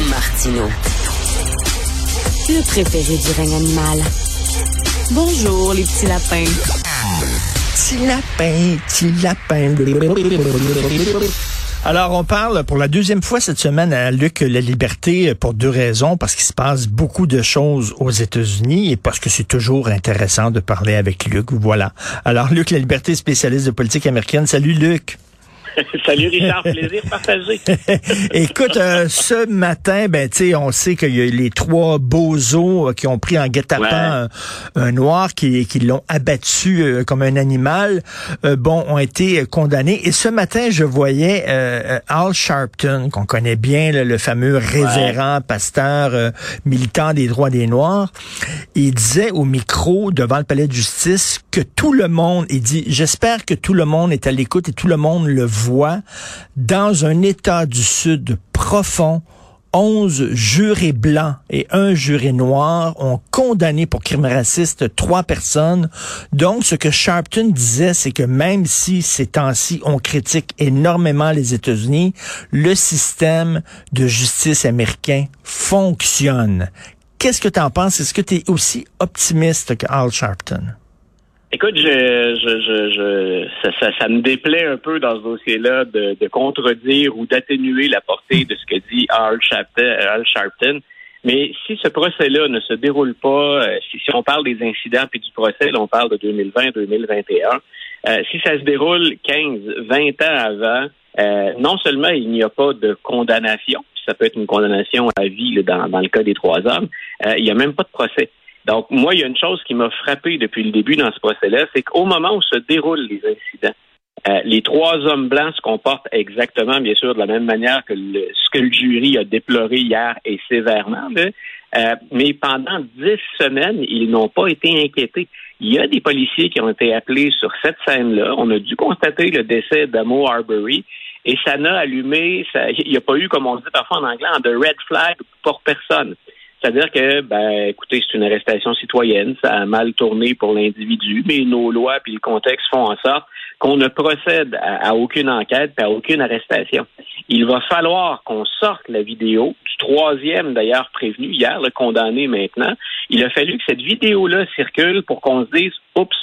Martino. Le préféré du règne animal. Bonjour, les petits lapins. Petit lapin, petit lapin. Alors, on parle pour la deuxième fois cette semaine à Luc La Liberté pour deux raisons. Parce qu'il se passe beaucoup de choses aux États-Unis et parce que c'est toujours intéressant de parler avec Luc. Voilà. Alors, Luc La Liberté, spécialiste de politique américaine. Salut, Luc. Salut Richard, plaisir partagé. Écoute, euh, ce matin, ben tu sais, on sait qu'il y a les trois bozos euh, qui ont pris en guet-apens un, noir qui, qui l'ont abattu euh, comme un animal. bon, ont été condamnés. Et ce matin, je voyais Al Sharpton, qu'on connaît bien, le fameux révérend pasteur militant des droits des Noirs. Il disait au micro devant le palais de justice que tout le monde, il dit, j'espère que tout le monde est à l'écoute et tout le monde le voit dans un État du Sud profond, 11 jurés blancs et un juré noir ont condamné pour crime raciste trois personnes. Donc, ce que Sharpton disait, c'est que même si ces temps-ci, on critique énormément les États-Unis, le système de justice américain fonctionne. Qu'est-ce que tu en penses? Est-ce que tu es aussi optimiste que Al Sharpton? Écoute, je, je, je, ça, ça, ça, me déplaît un peu dans ce dossier-là de, de contredire ou d'atténuer la portée de ce que dit Al Sharpton. Mais si ce procès-là ne se déroule pas, euh, si, si, on parle des incidents puis du procès, là, on parle de 2020-2021, euh, si ça se déroule 15, 20 ans avant, euh, non seulement il n'y a pas de condamnation, ça peut être une condamnation à vie là, dans, dans le cas des trois hommes, euh, il n'y a même pas de procès. Donc, moi, il y a une chose qui m'a frappé depuis le début dans ce procès-là, c'est qu'au moment où se déroulent les incidents, euh, les trois hommes blancs se comportent exactement, bien sûr, de la même manière que ce que le jury a déploré hier et sévèrement. Euh, mais pendant dix semaines, ils n'ont pas été inquiétés. Il y a des policiers qui ont été appelés sur cette scène-là. On a dû constater le décès d'Amo Arbery et ça n'a allumé, il n'y a pas eu, comme on dit parfois en anglais, de red flag pour personne. C'est-à-dire que, ben, écoutez, c'est une arrestation citoyenne, ça a mal tourné pour l'individu, mais nos lois puis le contexte font en sorte qu'on ne procède à, aucune enquête, à aucune arrestation. Il va falloir qu'on sorte la vidéo du troisième, d'ailleurs, prévenu hier, le condamné maintenant. Il a fallu que cette vidéo-là circule pour qu'on se dise, oups,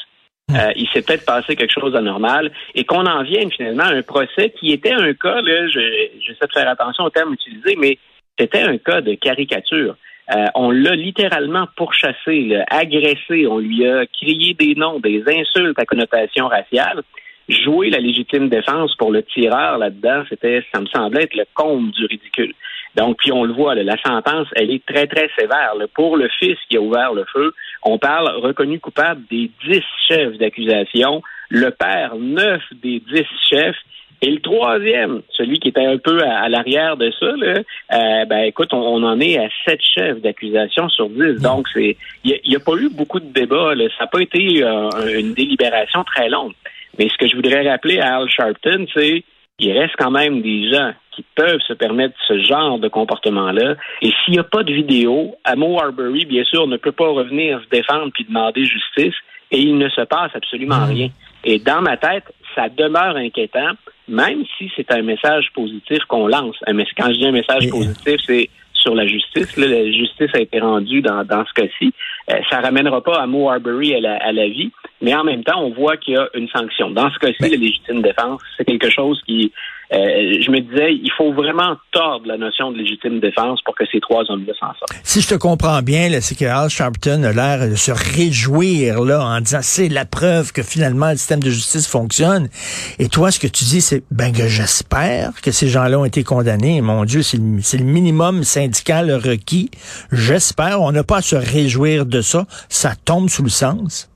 euh, il s'est peut-être passé quelque chose d'anormal et qu'on en vienne finalement à un procès qui était un cas, là, j'essaie de faire attention au terme utilisé, mais c'était un cas de caricature. Euh, on l'a littéralement pourchassé, agressé, on lui a crié des noms, des insultes à connotation raciale. Jouer la légitime défense pour le tireur là-dedans, c'était, ça me semblait être le comble du ridicule. Donc, puis on le voit, la sentence, elle est très, très sévère. Pour le fils qui a ouvert le feu, on parle reconnu coupable des dix chefs d'accusation, le père, neuf des dix chefs, et le troisième, celui qui était un peu à, l'arrière de ça, là, euh, ben écoute, on, en est à sept chefs d'accusation sur dix. Donc c'est, il n'y a, pas eu beaucoup de débats. Là. Ça n'a pas été euh, une délibération très longue. Mais ce que je voudrais rappeler à Al Sharpton, c'est il reste quand même des gens qui peuvent se permettre ce genre de comportement-là. Et s'il n'y a pas de vidéo, Amo Arbery, bien sûr, ne peut pas revenir se défendre puis demander justice, et il ne se passe absolument hmm. rien. Et dans ma tête, ça demeure inquiétant même si c'est un message positif qu'on lance. Quand je dis un message positif, c'est sur la justice. la justice a été rendue dans, dans ce cas-ci. Euh, ça ramènera pas à Mo Arbery à la, à la vie, mais en même temps, on voit qu'il y a une sanction. Dans ce cas-ci, la légitime défense, c'est quelque chose qui, euh, je me disais, il faut vraiment tordre la notion de légitime défense pour que ces trois hommes-là s'en sortent. Si je te comprends bien, c'est que Al Sharpton a l'air de se réjouir là en disant c'est la preuve que finalement le système de justice fonctionne. Et toi, ce que tu dis, c'est ben que j'espère que ces gens-là ont été condamnés. Mon Dieu, c'est le, le, minimum syndical requis. J'espère. On n'a pas à se réjouir de ça. Ça tombe sous le sens.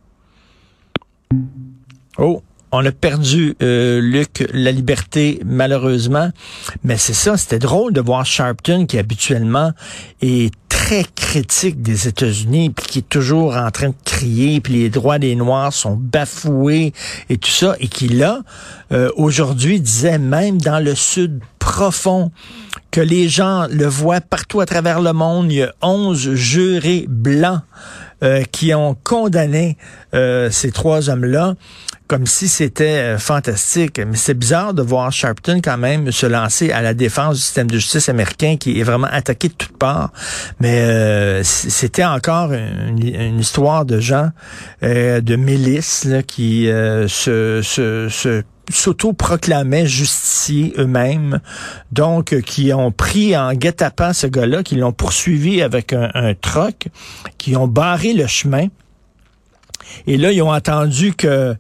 Oh, on a perdu, euh, Luc, la liberté, malheureusement. Mais c'est ça, c'était drôle de voir Sharpton, qui habituellement est très critique des États-Unis, puis qui est toujours en train de crier, puis les droits des Noirs sont bafoués et tout ça, et qui là, euh, aujourd'hui, disait même dans le Sud profond, que les gens le voient partout à travers le monde. Il y a 11 jurés blancs euh, qui ont condamné ces trois hommes-là. Comme si c'était euh, fantastique. Mais c'est bizarre de voir Sharpton quand même se lancer à la défense du système de justice américain qui est vraiment attaqué de toutes parts. Mais euh, c'était encore une, histoire de gens, euh, de milices qui se, se, se s'auto-proclamaient justiciers eux-mêmes, donc qui ont pris en guet-apens ce gars-là, qui l'ont poursuivi avec un, un troc, qui ont barré le chemin. Et là, ils ont entendu que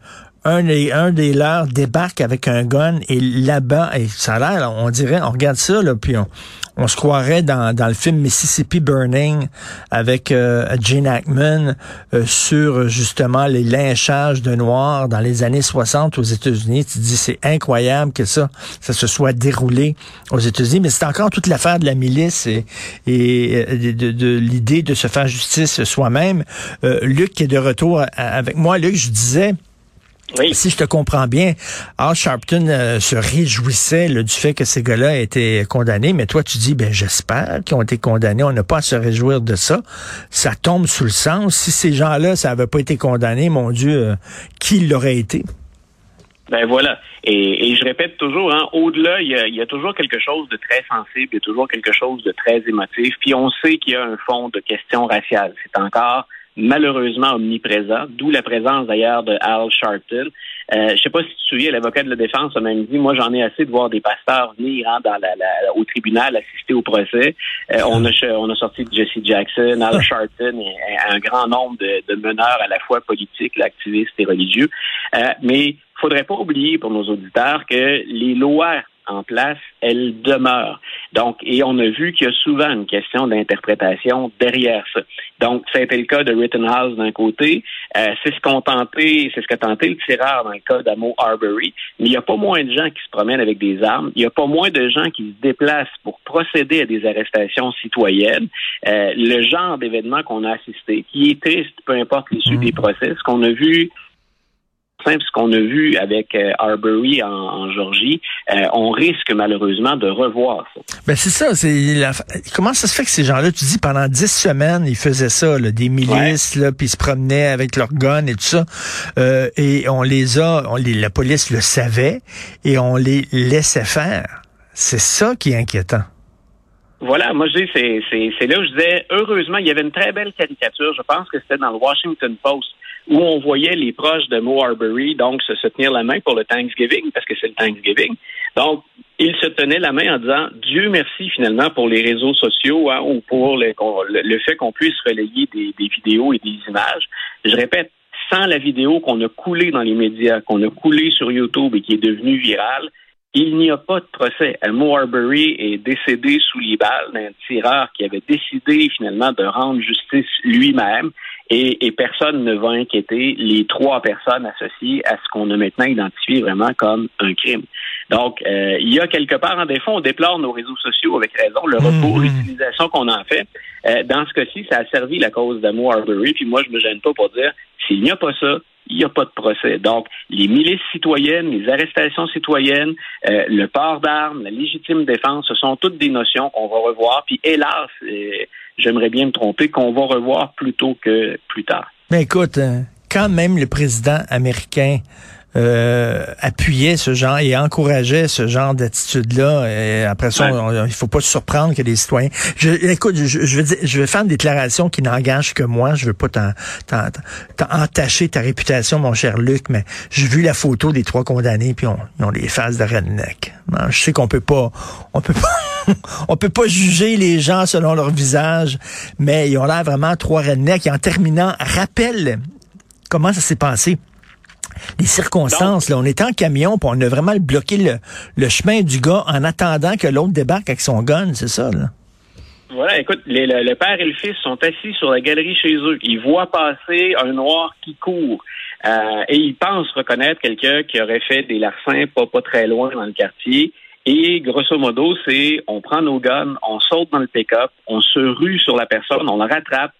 un des, un des leurs débarque avec un gun et là-bas, et ça a l'air, on dirait, on regarde ça, là, puis on, on se croirait dans, dans le film Mississippi Burning avec euh, Gene Hackman euh, sur justement les lynchages de Noirs dans les années 60 aux États-Unis. Tu dis, c'est incroyable que ça, ça se soit déroulé aux États-Unis, mais c'est encore toute l'affaire de la milice et, et euh, de, de, l'idée de se faire justice soi-même. Euh, Luc qui est de retour avec moi. Luc, je disais, si je te comprends bien, Al Sharpton euh, se réjouissait du fait que ces gars-là été condamnés, mais toi tu dis, ben j'espère qu'ils ont été condamnés. On n'a pas à se réjouir de ça. Ça tombe sous le sens. Si ces gens-là, ça n'avait pas été condamné, mon Dieu, euh, qui l'aurait été? Ben voilà. Et, je répète toujours, hein, au-delà, il y, a, toujours quelque chose de très sensible, il y a toujours quelque chose de très émotif. Puis on sait qu'il y a un fond de questions raciales. C'est encore malheureusement omniprésent, d'où la présence d'ailleurs de Al Sharpton. Euh, je sais pas si tu te souviens, l'avocat de la défense a même dit, moi j'en ai assez de voir des pasteurs venir hein, dans la, la, au tribunal assister au procès. Euh, on, a, on a sorti Jesse Jackson, Al Sharpton, et, un grand nombre de, de, meneurs à la fois politiques, activistes et religieux. Euh, mais faudrait pas oublier pour nos auditeurs que les lois en place, elle demeure. Donc, et on a vu qu'il y a souvent une question d'interprétation derrière ça. Donc, ça a été le cas de Rittenhouse d'un côté. Euh, c'est ce qu'on tenté, c'est ce qu'a tenté le tireur dans le cas d'Amo Arbery. Mais il n'y a pas moins de gens qui se promènent avec des armes. Il n'y a pas moins de gens qui se déplacent pour procéder à des arrestations citoyennes. Euh, le genre d'événement qu'on a assisté, qui est triste, peu importe l'issue des mmh. procès, ce qu'on a vu ce qu'on a vu avec euh, Arbery en, Georgie, euh, on risque malheureusement de revoir ça. Ben c'est ça. C'est comment ça se fait que ces gens-là, tu dis pendant dix semaines, ils faisaient ça, des milices, là, puis ils se promenaient avec leurs guns et tout ça, euh, et on les a, on les, la police le savait et on les laissait faire. C'est ça qui est inquiétant. Voilà, moi je dis, c'est là où je disais, heureusement, il y avait une très belle caricature, je pense que c'était dans le Washington Post, où on voyait les proches de Mo Arbery donc se, tenir la main pour le Thanksgiving, parce que c'est le Thanksgiving. Donc, ils se tenaient la main en disant Dieu merci finalement pour les réseaux sociaux hein, ou pour le, fait qu'on puisse relayer des, des vidéos et des images. Je répète, sans la vidéo qu'on a coulée dans les médias, qu'on a coulée sur YouTube et qui est devenue virale, il n'y a pas de procès. Mo Arbery est décédé sous les balles d'un tireur qui avait décidé finalement de rendre justice lui-même et, personne ne va inquiéter les trois personnes associées à ce qu'on a maintenant identifié vraiment comme un crime. Donc, euh, il y a quelque part, en défaut, on déplore nos réseaux sociaux avec raison, le recours, mmh. l'utilisation qu'on en fait. Euh, dans ce cas-ci, ça a servi la cause d'Amo Arbery, puis moi, je me gêne pas pour dire, s'il n'y a pas ça, il n'y a pas de procès. Donc, les milices citoyennes, les arrestations citoyennes, euh, le port d'armes, la légitime défense, ce sont toutes des notions qu'on va revoir. Puis, hélas, euh, j'aimerais bien me tromper, qu'on va revoir plus tôt que plus tard. Mais écoute, euh, quand même le président américain euh, appuyait ce genre et encourageait ce genre d'attitude-là. Et après ça, il faut pas se surprendre que les citoyens. Je, écoute, je, je, vais je vais faire une déclaration qui n'engage que moi. Je veux pas t'entacher ta réputation, mon cher Luc, mais j'ai vu la photo des trois condamnés, puis on, ils ont des faces de redneck. je sais qu'on peut pas, on peut pas, on peut pas juger les gens selon leur visage, mais ils ont l'air vraiment trois rednecks. Et en terminant, rappelle comment ça s'est passé les circonstances. là, on était en camion, puis on a vraiment bloqué le, chemin du gars en attendant que l'autre débarque avec son gun, c'est ça, là? Voilà, écoute, le, père et le fils sont assis sur la galerie chez eux. Ils voient passer un noir qui court. Euh, et ils pensent reconnaître quelqu'un qui aurait fait des larcins pas, pas très loin dans le quartier. Et grosso modo, c'est on prend nos guns, on saute dans le pick-up, on se rue sur la personne, on la rattrape,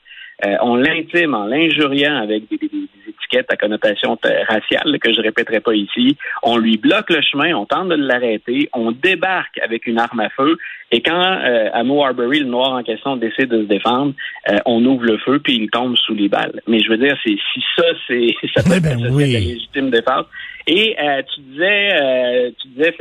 euh, on l'intime en l'injuriant avec des, étiquettes à connotation raciale que je répéterai pas ici. On lui bloque le chemin, on tente de l'arrêter, on débarque avec une arme à feu Et quand euh, à Arbery, le noir en question, décide de se défendre, euh, on ouvre le feu puis il tombe sous les balles. Mais je veux dire, c'est si ça, c'est ça peut Eh ben être oui. la légitime défense. Et euh, tu disais, euh, tu disais,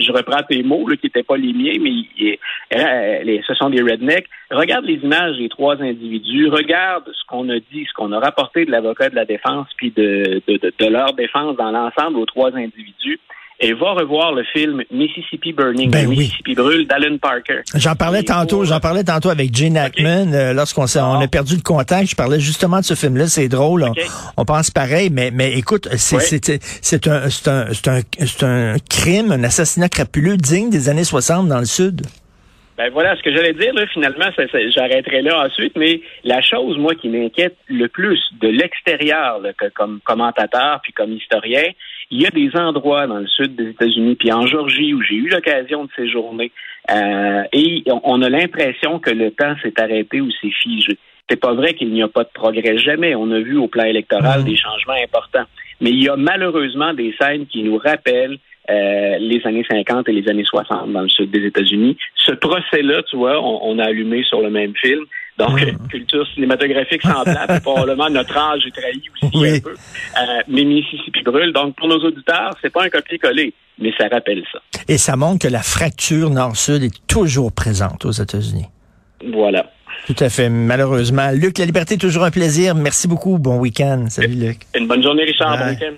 je reprends tes mots là, qui n'étaient pas les miens, mais euh, les, ce sont des rednecks. Regarde les images des trois individus, regarde ce qu'on a dit, ce qu'on a rapporté de l'avocat de la défense, puis de, de, de, de leur défense dans l'ensemble aux trois individus. Et va revoir le film Mississippi Burning, Ben oui. Mississippi brûle d'Alan Parker. J'en parlais Et tantôt, j'en parlais tantôt avec Jane Ackman euh, lorsqu'on s'est, on a perdu le contact. Je parlais justement de ce film-là. C'est drôle. on- pense pareil, mais mais écoute, c'est Ouais. c'est c'est un c'est un c'est un c'est un crime, un assassinat crapuleux digne des années 60 dans le sud. Ben voilà, ce que j'allais dire, là, finalement, j'arrêterai là ensuite, mais la chose, moi, qui m'inquiète le plus de l'extérieur, là, que- comme commentateur puis comme historien, il y a des endroits dans le sud des États-Unis, puis en Georgie, où j'ai eu l'occasion de séjourner, euh, et on, a l'impression que le temps s'est arrêté ou s'est figé. C'est pas vrai qu'il n'y a pas de progrès. Jamais on a vu au plan électoral Mhm. des changements importants. Mais il y a malheureusement des scènes qui nous rappellent euh, les années 50 et les années 60 dans le sud des États-Unis. Ce procès-là, tu vois, on, on a allumé sur le même film. Donc, Mm. culture cinématographique semblable. probablement notre âge est trahi aussi Oui. un peu. Euh, mais Mississippi brûle. Donc, pour nos auditeurs, c'est pas un copier-coller, mais ça rappelle ça. Et ça montre que la fracture nord-sud est toujours présente aux États-Unis. Voilà. Tout à fait, malheureusement. Luc, la liberté, toujours un plaisir. Merci beaucoup. Bon week-end. Salut, Luc. Une bonne journée, Richard. Bon week-end.